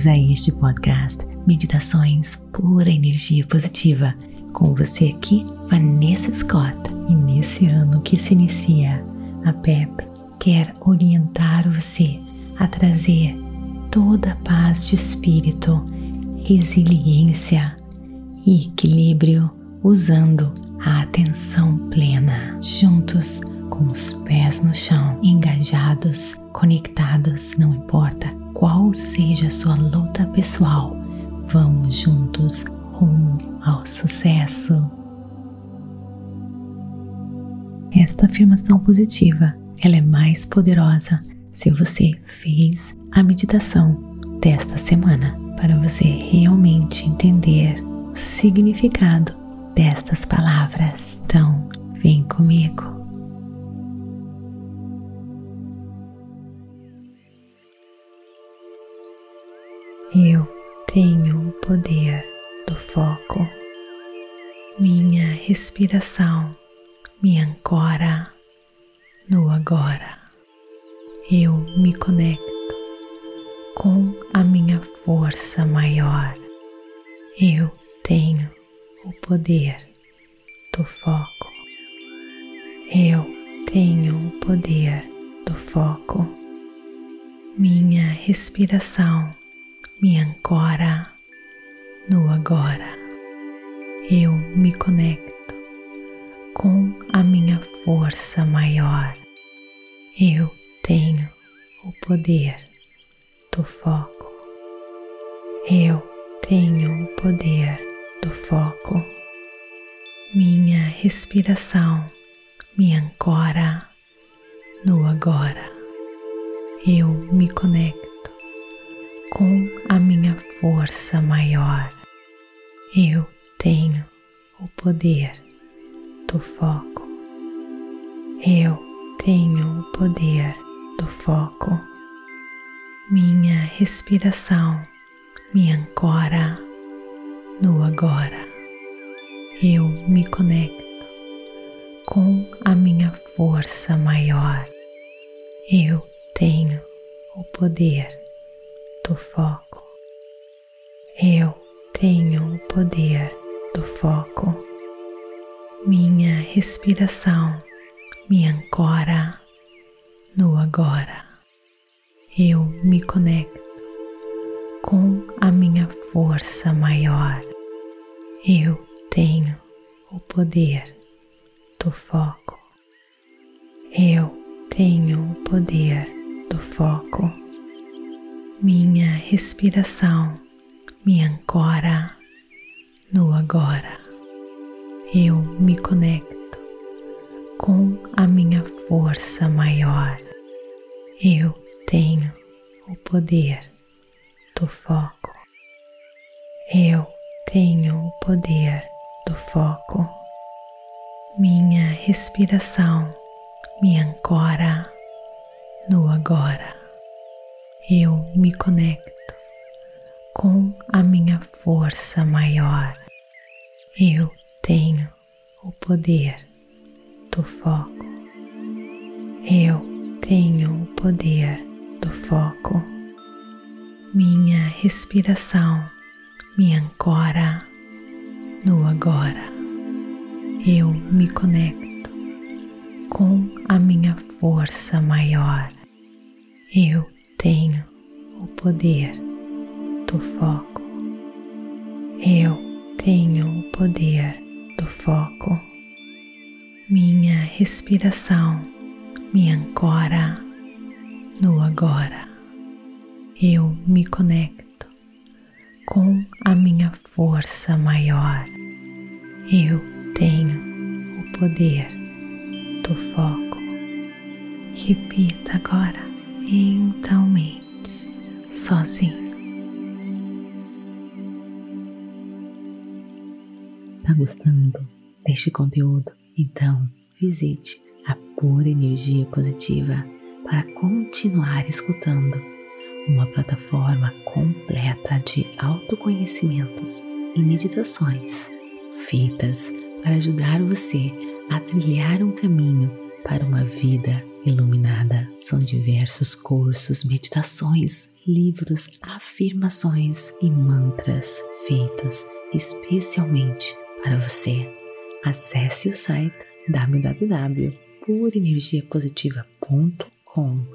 bem-vindos a este podcast Meditações Pura Energia Positiva. Com você aqui, Vanessa Scott. E nesse ano que se inicia, a PEP quer orientar você a trazer toda a paz de espírito, resiliência e equilíbrio usando a atenção plena, juntos com os pés no chão, engajados, conectados, não importa qual seja a sua luta pessoal, vamos juntos rumo ao sucesso. Esta afirmação positiva, ela é mais poderosa se você fez a meditação desta semana para você realmente entender o significado destas palavras. Então, vem comigo. Eu tenho o poder do foco. Minha respiração me ancora no agora. Eu me conecto com a minha força maior. Eu tenho o poder do foco. Eu tenho o poder do foco. Minha respiração me ancora no agora. Eu me conecto com a minha força maior. Eu tenho o poder do foco. Eu tenho o poder do foco. Minha respiração me ancora no agora. Eu me conecto com a minha força maior. Eu tenho o poder do foco. Eu tenho o poder do foco. Minha respiração me ancora no agora. Eu me conecto com a minha força maior. Eu tenho o poder do foco. Eu tenho o poder do foco. Minha respiração me ancora no agora. Eu me conecto com a minha força maior. Eu tenho o poder do foco. Eu tenho o poder do foco. Minha respiração me ancora no agora. Eu me conecto com a minha força maior. Eu tenho o poder do foco. Eu tenho o poder do foco. Minha respiração me ancora no agora eu me conecto com a minha força maior. Eu tenho o poder do foco. Eu tenho o poder do foco. Minha respiração me ancora no agora. Eu me conecto com a minha força maior. Eu tenho o poder do foco. Eu tenho o poder do foco. Minha respiração me ancora no agora. Eu me conecto com a minha força maior. Eu tenho o poder do foco. Repita agora mentalmente, sozinho. Tá gostando deste conteúdo? Então visite a Pura Energia Positiva para continuar escutando uma plataforma completa de autoconhecimentos e meditações feitas para ajudar você a trilhar um caminho para uma vida iluminada. São diversos cursos, meditações, livros, afirmações e mantras feitos especialmente para você. Acesse o site www.purenergiapositiva.com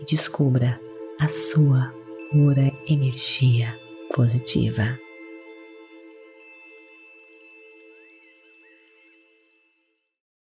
e descubra a sua pura energia positiva.